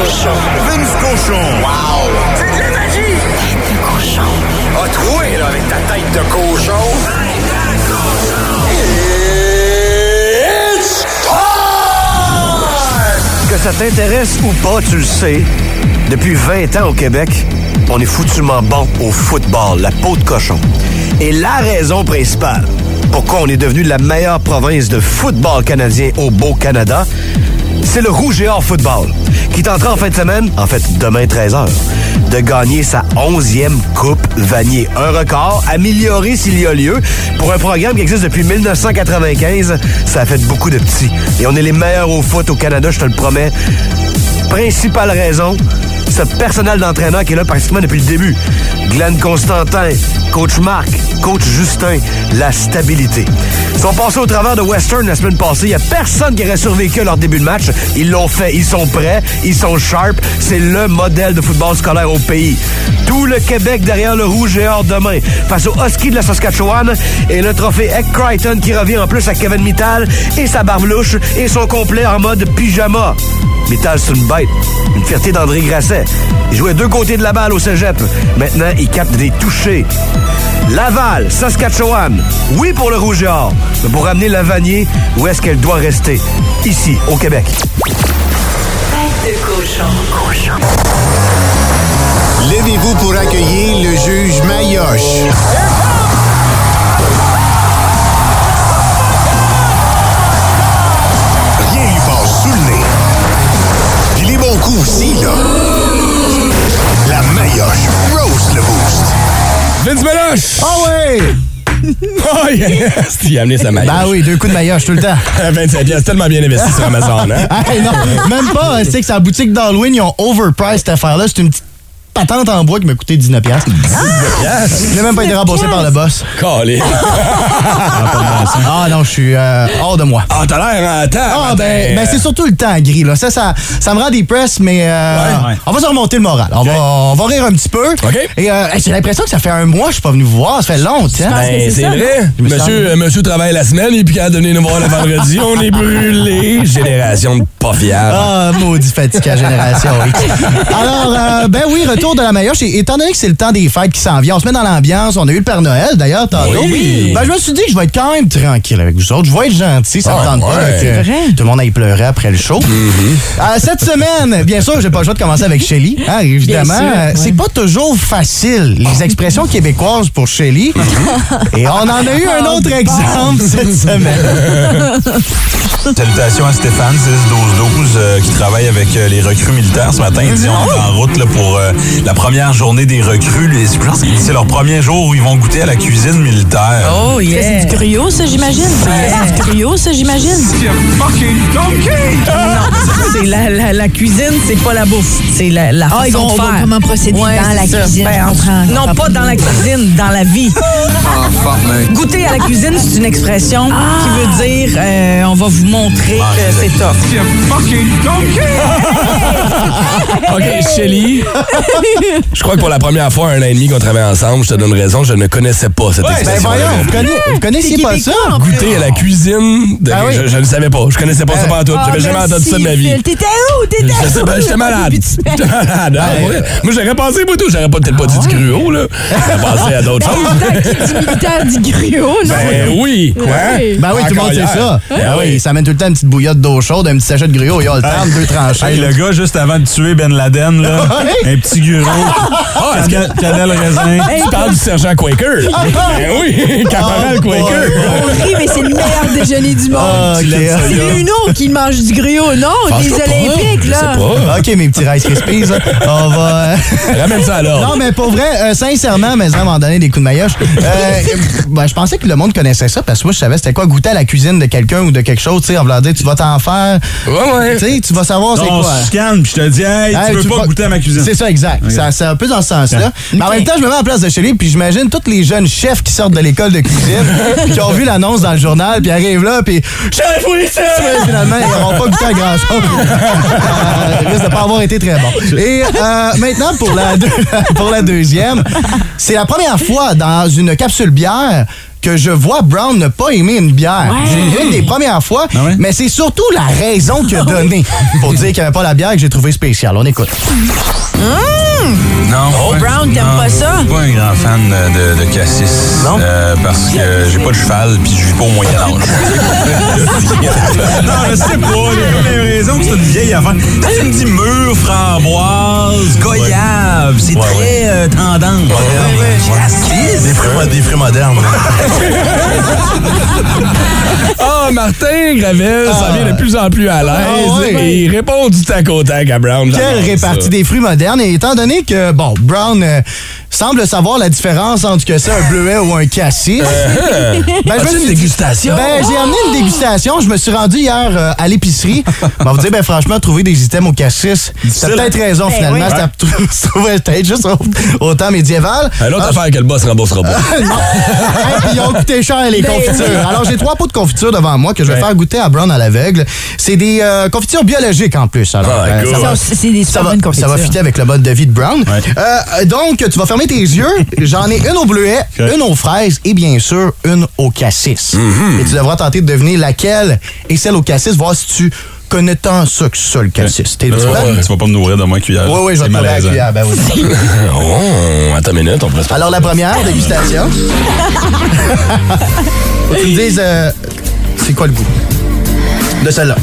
Cochon. Vince cochon. Wow! C'est de la magie! Tête de cochon. A troué, là, avec ta tête de cochon. Tête de cochon. It's time! Que ça t'intéresse ou pas, tu le sais. Depuis 20 ans au Québec, on est foutument bon au football, la peau de cochon. Et la raison principale pourquoi on est devenu la meilleure province de football canadien au beau Canada, c'est le Rouge et Or Football, qui tentera en fin de semaine, en fait demain 13h, de gagner sa 11e Coupe Vanier. Un record amélioré s'il y a lieu pour un programme qui existe depuis 1995. Ça a fait beaucoup de petits. Et on est les meilleurs au foot au Canada, je te le promets. Principale raison, ce personnel d'entraîneur qui est là pratiquement depuis le début. Glenn Constantin, coach Marc, coach Justin, la stabilité. Ils sont passés au travers de Western la semaine passée. Il n'y a personne qui aurait survécu à leur début de match. Ils l'ont fait. Ils sont prêts. Ils sont sharp. C'est le modèle de football scolaire au pays. Tout le Québec derrière le rouge et or demain. Face au Husky de la Saskatchewan et le trophée Eck Crichton qui revient en plus à Kevin Mittal et sa barbe louche et son complet en mode pyjama. Mittal, c'est une bête. Une fierté d'André Grasset. Il jouait deux côtés de la balle au cégep. Maintenant, il capte des touchés. Laval, Saskatchewan. Oui pour le rouge. Mais pour ramener la Vanier, où est-ce qu'elle doit rester? Ici, au Québec. Levez-vous pour accueillir le juge Mayoche. Rien lui passe sous le nez. Puis les bons coups aussi, là. La Mayoche Rose le Boost. Vince Meloche! Ah oui! Oh yes! Il a amené sa maillot. Ben oui, deux coups de maillotche tout le temps. 25 pièces, tellement bien investi sur Amazon, hein? Hey, non, même pas. C'est que sa boutique d'Halloween, ils ont overpriced cette affaire-là. C'est une petite patente en bois qui m'a coûté 19 pièces. Je n'ai même pas été remboursé par le boss. Calé. Ah non, je suis euh, hors de moi. Ah, t'as l'air en temps. Ah ben, ben c'est surtout le temps gris là. Ça, ça, ça me rend dépressed, mais euh, Ouais, ouais. on va se remonter le moral. On, va, on va rire un petit peu. OK. Et euh, j'ai l'impression que ça fait un mois que je suis pas venu vous voir. Ça fait longtemps. Ben, c'est vrai. Monsieur, euh, monsieur travaille la semaine et puis quand a donné nous voir le vendredi, on est brûlé. Génération de pas fiable. Ah, maudit fatigué à génération. Alors, euh, ben oui, retour de la Mayoche. Et étant donné que c'est le temps des fêtes qui s'en vient, on se met dans l'ambiance. On a eu le Père Noël, d'ailleurs, tantôt. Oui. Ben, je me suis dit que je vais être quand même tranquille avec vous autres. Je vais être gentil, ça Ah, me tente pas. ouais. que C'est vrai. Tout le monde aille pleurer après le show. Euh, cette semaine, bien sûr, j'ai pas le choix de commencer avec Shelly. hein, évidemment, Euh, c'est pas toujours facile, les expressions québécoises pour Shelly. Et on en a eu un autre exemple cette semaine. Salutations à Stéphane, 6-12-12, euh, qui travaille avec euh, les recrues militaires ce matin. Il dit on est en route là, pour euh, la première journée des recrues. Les- Je pense que c'est leur premier jour où ils vont goûter à la cuisine militaire. Oh, yeah. C'est du griot, ça, j'imagine. C'est du griot, ça, j'imagine. C'est la, la, la cuisine, c'est pas la bouffe. C'est la, la Ah, ils façon vont- de faire. comment procéder dans la c'est ça. cuisine, Ben, non, pas dans la cuisine, dans la vie. Goûter à la cuisine, c'est une expression qui veut dire euh, on va vous montrer que c'est tough. OK, Shelly. Je crois que pour la première fois, un an et demi qu'on travaille ensemble, je te donne raison, je ne connaissais pas cette Ben expression. voyons, vous, connaissez, vous connaissiez pas ça? Goûter à la cuisine, de- Ah oui? je, je ne savais pas. Je connaissais pas ça pas tout. J'avais jamais entendu ça de ma vie. T'étais où? T'étais où? j'étais malade. J'étais malade. hein, ouais. Moi, j'aurais pensé, moi, tout. J'aurais pas- peut-être pas dit du gruau, là. J'aurais pensé à d'autres choses. du militaire du griot, non? Ben oui. Quoi? Ouais. Ben oui, tout le monde sait ça. Ben oui, ça amène tout le temps une petite bouillotte d'eau chaude, un petit sachet de gruau, il y a le temps, deux tranchées. Hey, le gars, juste avant de tuer Ben Laden, là, Ouais. un petit gureau, Ah, est-ce que cannelle, cannelle raisin. tu parles du sergent Quaker? Ben oui, caporal Oh. Quaker. On rit, mais c'est le meilleur déjeuner du monde. Ah, ok. C'est Luno qui mange du griot, non? Des. Olympiques, pas. OK, mes petits Rice Krispies, là. on va... euh, Ramène ça à l'ordre. Non, mais pour vrai, euh, sincèrement, mes amis m'ont donné des coups de maillotche. Euh, ben, je pensais que le monde connaissait ça parce que moi, je savais c'était quoi goûter à la cuisine de quelqu'un ou de quelque chose, tu sais, en voulant dire, tu vas t'en faire. Ouais, ouais. Tu sais, tu vas savoir c'est Non, on quoi. se scanne, puis je te dis, hey, Hey, tu veux pas vas- goûter à ma cuisine. C'est ça, exact. Ça, c'est un peu dans ce sens-là. Mais en même temps, je me mets en place de chez lui, puis j'imagine tous les jeunes chefs qui sortent de l'école de cuisine, puis qui ont vu l'annonce dans le journal, puis arrivent là, puis chef, oui, chef! Mais Finalement, ils n'auront pas goûté à grand-chose. Euh, risque de pas avoir été très bon. Et euh, maintenant, pour la, deux- pour la deuxième, c'est la première fois dans une capsule bière que je vois Brown ne pas aimer une bière. C'est une des premières fois, Ah ouais? mais c'est surtout la raison qu'il a donnée pour dire qu'il n'y avait pas la bière que j'ai trouvé spéciale. On écoute. Non. Oh. Brown, t'aimes pas ça? Je suis pas un grand fan de, de cassis. Non? Euh, parce que j'ai pas de cheval puis je vis pas au Moyen-Âge. non, je sais pas. J'ai l'impression que c'est une vieille affaire. Tu me dis mûr, framboise, goyave, c'est Ouais, très ouais. euh, tendance. Cassis? Des fruits, des fruits modernes. Oh Ah, Martin Gravel, ça vient de plus en plus à l'aise. Ah ouais. Et il répond du tac au tac à Brown. Quelle répartie ça. des fruits modernes. Et étant donné que, bon, Brown euh, semble savoir la différence entre que c'est un bleuet ou un cassis. Euh, Ben, je me as-tu suis une dégustation? Ben, j'ai amené une dégustation. Je me suis rendu hier euh, à l'épicerie. On va vous dire, ben, franchement, trouver des items au cassis, t'as peut-être raison, Ben finalement. oui. Ça trouvait peut-être juste au, au temps médiéval. Un autre affaire que le boss remboursera pas. non. Hey, puis ils ont coûté cher, les Ben confitures. oui. Alors, j'ai trois pots de confiture devant moi que je vais Ouais. faire goûter à Brown à l'aveugle. C'est des euh, confitures biologiques en plus. Alors, Ah, euh, cool. ça C'est des ça va, ça va fitter avec le mode de vie de Brown. Ouais. Euh, donc, tu vas fermer tes yeux. J'en ai une au bleuet, une aux fraises et bien sûr une au cassis. Mm-hmm. Et tu devras tenter de deviner laquelle est celle au cassis, voir si tu connais tant ça que ça, le cassis. T'es Tu vas, prêt? tu vas pas me nourrir de moi cuillère. Oui, oui, je vais te la malaisant. cuillère. Ben oui. Oh, attends une minute, on se Alors, la première, dégustation. Faut que tu me dises, euh, c'est quoi le goût? De celle-là?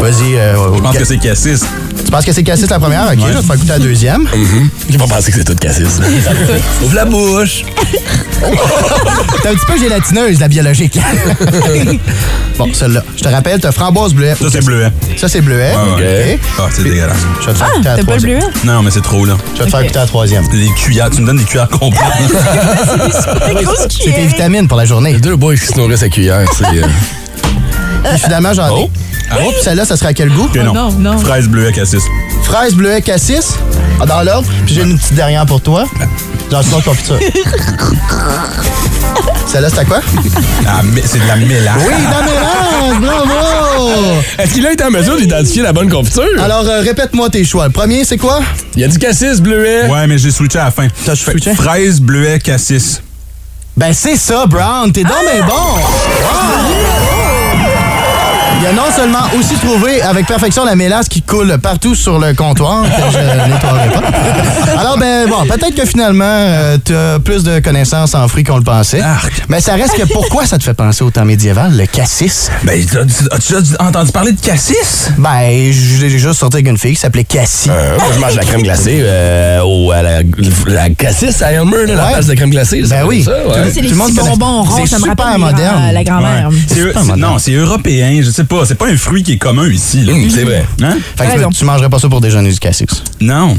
Vas-y. euh, Je pense que c'est cassis. Tu penses que c'est cassis la première? OK, je vais te faire goûter la deuxième. Il va penser que c'est tout cassis. Ouvre la bouche. T'es un petit peu gélatineuse, la biologique. bon, celle-là. Je te rappelle, t'as framboise bleuet. Ça, c'est bleuet. Ça, c'est bleuet. Ouais, ouais. OK. Ah, c'est dégueulasse. Je vais te faire Ah, goûter la t'as pas le bleuet? Non, mais c'est trop, là. Je vais te faire goûter la troisième. Les cuillères, tu me donnes des cuillères complètes. Des grosses C'est tes cuillères. vitamines pour la journée. Les deux boys qui se nourrissent à cuillère, c'est... euh, Puis finalement, j'en ai. Oh. Oh, puis celle-là, ça serait à quel goût? Non. non, non. Fraise bleuet cassis. Fraise, bleuet, cassis. Ah, dans l'ordre. Puis j'ai une petite dernière pour toi. J'en suis confiture. Celle-là, c'était quoi? Ah, mais c'est de la mélange. Oui, la mélange! Bravo! Est-ce qu'il a été en mesure d'identifier la bonne confiture? Alors, euh, répète-moi tes choix. Le premier, c'est quoi? Il y a du cassis, bleuet. Ouais, mais j'ai switché à la fin. T'as switché? Fraise bleuet cassis. Ben, c'est ça, Brown. T'es donc bien bon. Il a non seulement aussi trouvé avec perfection la mélasse qui coule partout sur le comptoir, que je nettoierai pas. Alors, ben, bon, peut-être que finalement, euh, t'as plus de connaissances en fruits qu'on le pensait. Arc. Mais ça reste que pourquoi ça te fait penser au temps médiéval, le cassis? Ben, as-tu déjà entendu parler de cassis? Ben, j'ai déjà sorti avec une fille qui s'appelait Cassie. Euh, moi, je mange la crème glacée euh, au, à la, la cassis à Elmer, là, la place de crème glacée. Ben oui. Ça, ouais. C'est les petits bonbons ronds. C'est Ça me super rappelle moderne. la, grand-mère. Ouais. C'est- super c'est- moderne. non, c'est européen, je sais pas. C'est pas un fruit qui est commun ici. Là. C'est vrai. Hein? Fait que raison. tu mangerais pas ça pour déjeuner du cassis. Non.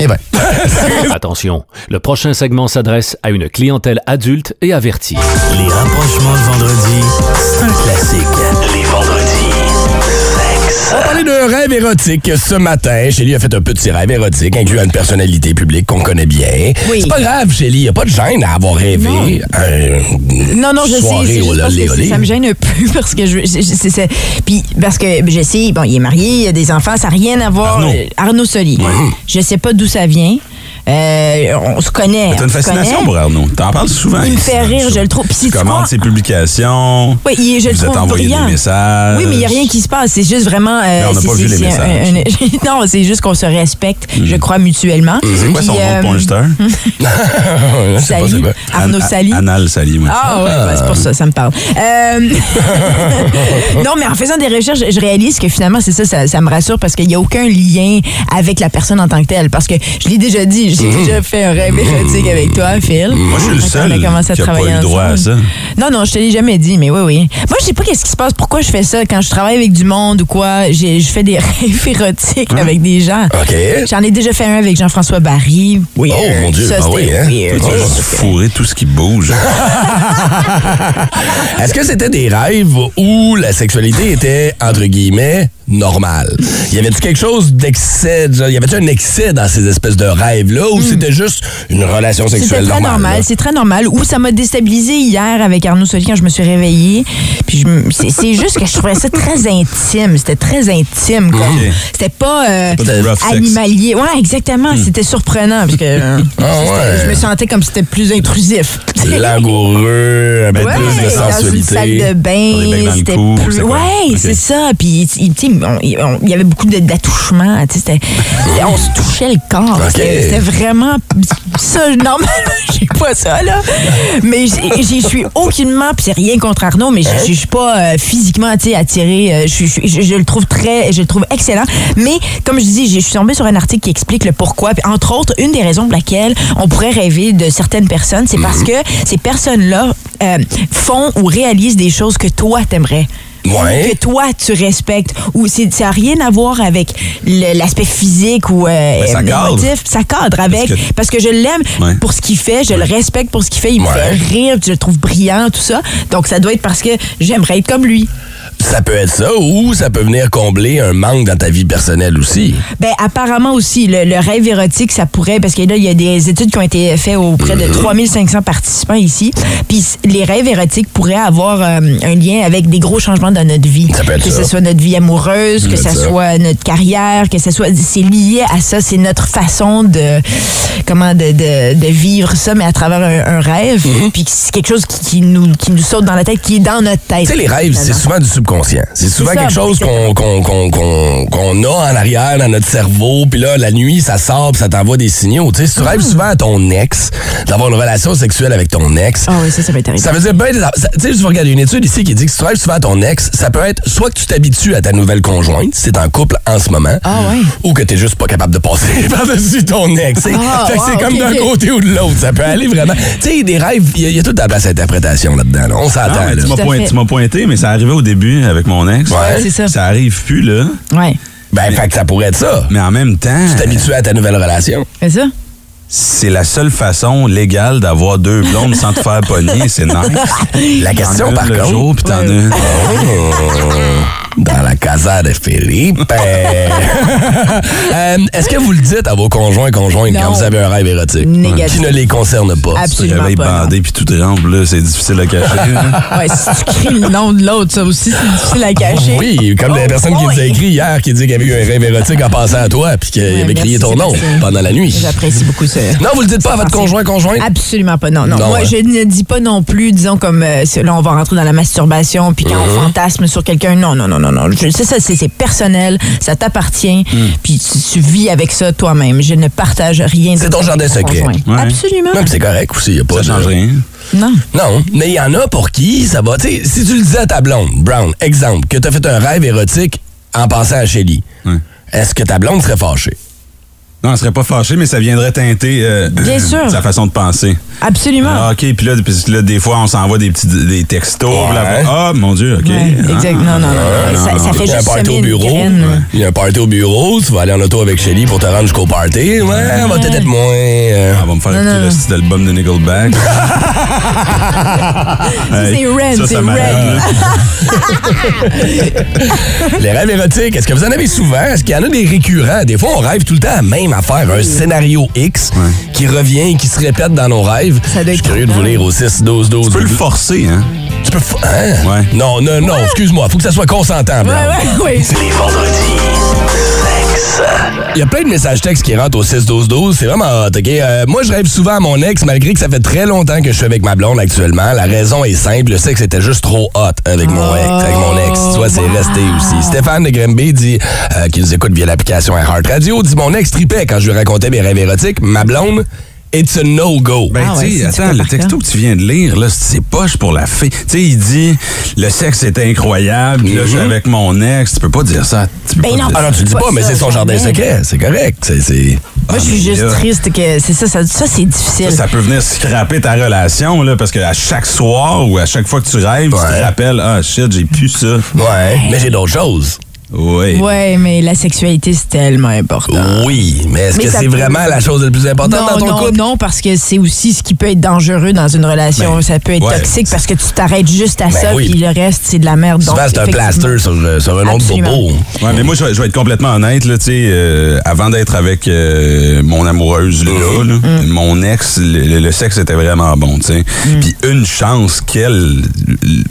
Eh ben. Attention, le prochain segment s'adresse à une clientèle adulte et avertie. Les rapprochements de vendredi, c'est un classique. On va parler de rêve érotique ce matin. Shelly a fait un petit rêve érotique, incluant une personnalité publique qu'on connaît bien. Oui. C'est pas grave, Shelly. Y a pas de gêne à avoir rêvé. un- Non, non, je sais. parce que olé. ça me gêne un peu parce que je. Puis parce que je sais, bon, il est marié, il a des enfants, ça n'a rien à voir. Arnaud. Arnaud Soli. Je sais pas d'où ça vient. Euh, on se connaît. T'as une fascination pour Arnaud. T'en parles souvent. Il me fait rire, je le trouve. Tu quoi? ses publications. Oui, il- je le Vous êtes envoyé brillant. des messages. Oui, mais il n'y a rien qui se passe. C'est juste vraiment. euh, Mais on n'a pas vu les un- messages. un- non, c'est juste qu'on se respecte, je crois, mutuellement. C'est quoi son Puis, nom de euh, Sali. Arnaud Sali. Anal Sali, moi. Ah ouais, ben, c'est pour ça, ça me parle. Euh, non, mais en faisant des recherches, je réalise que finalement, c'est ça, ça, ça me rassure parce qu'il n'y a aucun lien avec la personne en tant que telle. Parce que je l'ai déjà dit, j'ai déjà fait un rêve érotique avec toi, Phil. Moi, je suis le seul on a commencé à qui a pas eu droit à ça. Non, non, je te l'ai jamais dit, mais oui, oui. Moi, je sais pas qu'est-ce qui se passe, pourquoi je fais ça. Quand je travaille avec du monde ou quoi, j'ai- je fais des rêves érotiques avec des gens. OK. J'en ai déjà fait un avec Jean-François Barry. Oui. Oh, mon Dieu, Ça, ah c'était oui, hein? weird. Tu vas juste fourrer tout ce qui bouge. Est-ce que c'était des rêves où la sexualité était, entre guillemets, normale? Y avait-tu quelque chose d'excès? genre, Y avait-tu un excès dans ces espèces de rêves-là ou c'était juste une relation Hmm. Sexuelle très normale? normal, là? c'est très normal. Ou ça m'a déstabilisé hier avec Arnaud Soli quand je me suis réveillée. Puis je c'est c'est juste que je trouvais ça très intime. C'était très intime. Ok. C'était pas, euh, Pas de rough sex. animalier. Ouais, exactement. C'était surprenant parce que euh, Ah ouais. je me sentais comme si c'était plus intrusif. Langoureux, avec Ouais, plus de dans une sensualité. salle de bain, le c'était cou, plus... c'est quoi? Ouais, Ok. c'est ça. Puis, il tu sais, on- il on- il y avait beaucoup de- d'attouchements. tu sais, c'était- c'était- On se touchait le corps. Ok. C'était c'était vraiment ça, normalement, j'ai pas ça, là. Mais je suis aucunement, puis c'est rien contre Arnaud, mais je suis pas euh, physiquement, attirée. euh, Je, le trouve très, je le trouve excellent. Mais, comme je dis, je suis tombée sur un article qui explique le pourquoi. Puis, entre autres, une des raisons pour laquelle on pourrait rêver de certaines personnes, c'est parce que ces personnes-là euh, font ou réalisent des choses que toi, t'aimerais. Ouais. Que toi, tu respectes. Ou c'est- ça n'a rien à voir avec l'aspect physique ou euh, Ben, ça émotif. Ça cadre avec. Parce Parce que- je l'aime Ouais. pour ce qu'il fait, je le respecte pour ce qu'il fait, il me fait rire, je le trouve brillant, tout ça. Donc, ça doit être parce que j'aimerais être comme lui. Ça peut être ça ou ça peut venir combler un manque dans ta vie personnelle aussi. Ben, apparemment aussi, le, le rêve érotique, ça pourrait, parce que là, il y a des études qui ont été faites auprès de 3500 participants ici. Puis les rêves érotiques pourraient avoir euh, un lien avec des gros changements dans notre vie. Ça peut être que ça. ce soit notre vie amoureuse, que ce soit notre carrière, que ce soit. C'est lié à ça. C'est notre façon de. Comment de, de, de vivre ça, mais à travers un, un rêve. Puis que c'est quelque chose qui, qui nous, qui nous saute dans la tête, qui est dans notre tête. Tu sais, les rêves, c'est souvent du subconscient. C'est souvent ça, quelque chose qu'on a en arrière dans notre cerveau, puis là, la nuit, ça sort, puis ça t'envoie des signaux. Tu sais, si tu rêves souvent à ton ex, d'avoir une relation sexuelle avec ton ex, Ah oui, ça, ça va être ça veut dire ben, tu sais, je vais regarder une étude ici qui dit que si tu rêves souvent à ton ex, ça peut être soit que tu t'habitues à ta nouvelle conjointe, si t'es en couple en ce moment, Ah ouais. ou que t'es juste pas capable de passer par-dessus ton ex. Ah, fait c'est comme d'un côté ou de l'autre. Ça peut aller vraiment. Tu sais, des rêves, il y, a- il y a toute la place à l'interprétation là-dedans. là. On s'attend. Non, mais là. tu m'as Tout à pointé, fait. tu m'as pointé, mais ça arrivait au début avec mon ex. Ouais, c'est ça. Ça arrive plus, là. Ouais. Ben, fait que ça pourrait être ça. Mais en même temps, Tu t'habitues à ta nouvelle relation. C'est ça? C'est la seule façon légale d'avoir deux blondes sans te faire pogner. C'est nice. La question, par contre. jour, puis t'en as une. Oh, dans la casa de Philippe. Euh, Est-ce que vous le dites à vos conjoints et conjointes quand vous avez un rêve érotique? Négatif. Qui ne les concerne pas? Tu te Absolument pas. non. bandé puis tout trempe, là, c'est difficile à cacher. hein. Ouais, si tu cries le nom de l'autre, ça aussi, c'est difficile à cacher. Oui, comme la Oh, personne qui oh, nous a oui. écrit hier, qui dit qu'il avait eu un rêve érotique en passant à toi, puis qu'il Ouais, avait crié ton nom pendant la nuit. J'apprécie beaucoup ça. Non, vous le dites pas à votre conjoint, conjointe? Absolument pas, non. Non, Non, moi, hein? je ne dis pas non plus, disons, comme euh, là, on va rentrer dans la masturbation, puis quand Uh-huh. on fantasme sur quelqu'un, non, non, non, non, non. Je- ça, c'est personnel, ça t'appartient, Hmm. puis tu, tu vis avec ça toi-même. Je ne partage rien de C'est ton jardin secret. Ouais. Absolument. Non, puis c'est correct aussi. Y a pas Ça de- change rien. Non. Non, mais il y en a pour qui ça va. Tu sais, si tu le disais à ta blonde, Brown, exemple, que tu as fait un rêve érotique en passant à Shelly, est-ce que ta blonde serait fâchée? Non, elle serait pas fâchée, mais ça viendrait teinter euh, Bien sûr. sa façon de penser. Absolument. Ah, OK, puis là, puis là, des fois, on s'envoie des petits des textos. Ouais. ah, mon Dieu, OK. Ouais, Ah. exact. Non, non, non. Ah, ça, non, ça fait Il y a un juste party semer au une bureau. Il y a un party au bureau, tu vas aller en auto avec Shelly pour te rendre jusqu'au party. Ouais, on va peut-être être moins. euh, Elle va me faire écouter le style d'album de Nickelback. c'est ça, c'est là. Les rêves érotiques, est-ce que vous en avez souvent? Est-ce qu'il y en a des récurrents? Des fois, on rêve tout le temps à même affaire, un scénario X qui revient et qui se répète dans nos rêves. Ça doit Je suis curieux de vous lire au 6 12 12 Tu peux le forcer, hein? Tu peux. Hein? Ouais. Non, non, non, excuse-moi. Faut que ça soit consentant, Ouais, Brown. ouais, ouais. Les vendredis, Il y a plein de messages textes qui rentrent au 6-12-12. C'est vraiment hot, OK? Euh, moi, je rêve souvent à mon ex, malgré que ça fait très longtemps que je suis avec ma blonde actuellement. La raison est simple. Le sexe était juste trop hot avec mon ex. Avec mon ex. Tu vois, c'est resté aussi. Stéphane de Grimby dit, euh, qui nous écoute via l'application Heart Radio, dit Mon ex tripait quand je lui racontais mes rêves érotiques. Ma blonde, it's a no-go. Ben, Ah tu ouais, attends, le texto cas. que tu viens de lire, là, c'est poche pour la fille. Tu sais, il dit, le sexe est incroyable, puis là, je suis avec mon ex. Tu peux pas dire ça. Tu peux Ben pas non. dire Ah non, tu le dis Pas pas, mais c'est son jardin secret. C'est correct. C'est. Moi, je suis juste là- triste que c'est ça, ça, ça, c'est difficile. Ça, ça peut venir scraper ta relation, là, parce qu'à chaque soir ou à chaque fois que tu rêves, tu te rappelles, ah shit, j'ai plus ça. Ouais, mais j'ai d'autres choses. Oui. Ouais, mais la sexualité, c'est tellement important. Oui, mais est-ce que c'est peut- vraiment la chose la plus importante non, dans ton non, couple? non, parce que c'est aussi ce qui peut être dangereux dans une relation. Ben, ça peut être ouais. toxique parce que tu t'arrêtes juste à Ben ça, oui. puis le reste, c'est de la merde. Souvent, c'est un plaster sur, sur un autre Absolument. bobo. Ouais, mais moi, je vais, je vais être complètement honnête, là, tu sais, euh, avant d'être avec euh, mon amoureuse, là, Mm-hmm. là, mon ex, le, sexe était vraiment bon, tu sais. Puis une chance qu'elle,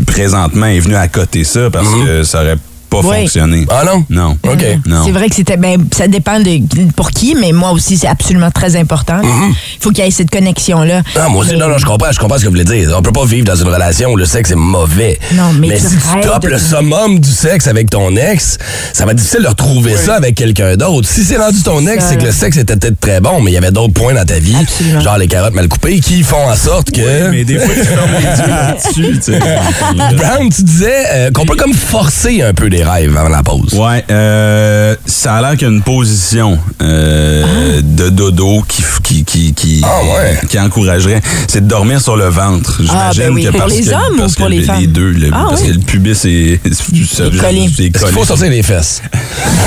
présentement, est venue à côté ça, parce Mm-hmm. que ça aurait pas Oui. fonctionné. Ah non? Non. OK. Non. C'est vrai que c'était ben, ça dépend de pour qui, mais moi aussi c'est absolument très important. Il faut qu'il y ait cette connexion là. Ah, moi aussi, non, non, je comprends, je comprends ce que vous voulez dire. On peut pas vivre dans une relation où le sexe est mauvais. Non, mais tu si tu topes de- le summum du sexe avec ton ex, ça va être difficile de retrouver ça avec quelqu'un d'autre. Si c'est rendu ton ex, c'est que le sexe était peut-être très bon, mais il y avait d'autres points dans ta vie, genre les carottes mal coupées, qui font en sorte que... mais des fois, tu fermes les yeux là-dessus, tu sais. Brown, tu disais euh, qu'on peut comme forcer un peu des rêves avant la pause. Ouais, euh, ça a l'air qu'il y a une position euh, de dodo qui, f- qui, encouragerait. C'est de dormir sur le ventre. Ah, J'imagine ben oui. que Pour parce les que, hommes ou parce pour que les le- femmes? deux. le- Ah, parce oui. que le pubis est, c'est collé. qu'il faut sortir les fesses?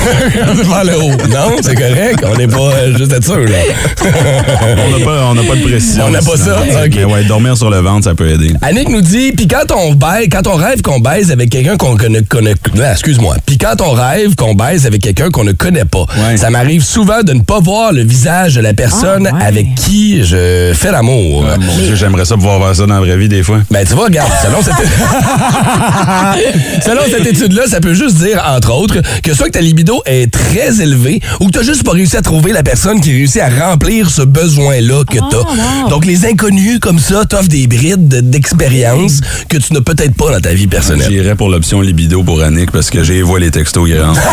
Vers le haut. Non, c'est correct. On n'est pas euh, juste être sûr, là. on n'a pas, on n'a pas de précision. On n'a pas ça? Mais ouais, dormir sur le ventre, ça peut aider. Annick nous dit, puis quand on baise, quand on rêve qu'on baise avec quelqu'un qu'on connaît, connaît ah, excuse-moi, puis quand on rêve qu'on baise avec quelqu'un qu'on ne connaît pas, ça m'arrive souvent de ne pas voir le visage de la personne avec qui je fais l'amour. Ah, mon Dieu, j'aimerais ça pouvoir voir ça dans la vraie vie des fois. Ben, tu vois, regarde, selon cette, selon cette étude-là, ça peut juste dire, entre autres, que soit que ta libido est très élevée ou que t'as juste pas réussi à trouver la personne qui réussit à remplir ce besoin-là que t'as. Donc, les inconnus, comme ça, t'offrent des brides de- d'expérience que tu n'as peut-être pas dans ta vie personnelle. J'irais pour l'option libido pour Annick parce que j'ai vois les textos qui rentrent.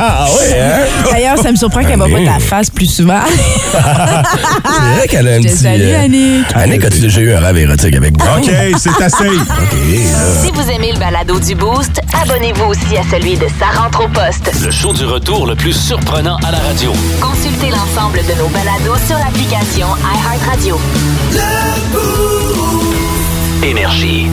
Ah ouais, hein? D'ailleurs, ça me surprend qu'elle voit pas ta face plus souvent. C'est vrai qu'elle a un petit. Salut, euh, Annick. Annick, as-tu déjà eu un rêve érotique avec Brown? OK, c'est assez. OK. Si vous aimez le balado du Boost, abonnez-vous aussi à celui de Sa rentre au poste. Le show du retour le plus surprenant à la radio. Consultez l'ensemble de nos balados sur l'application iHeartRadio. Énergie.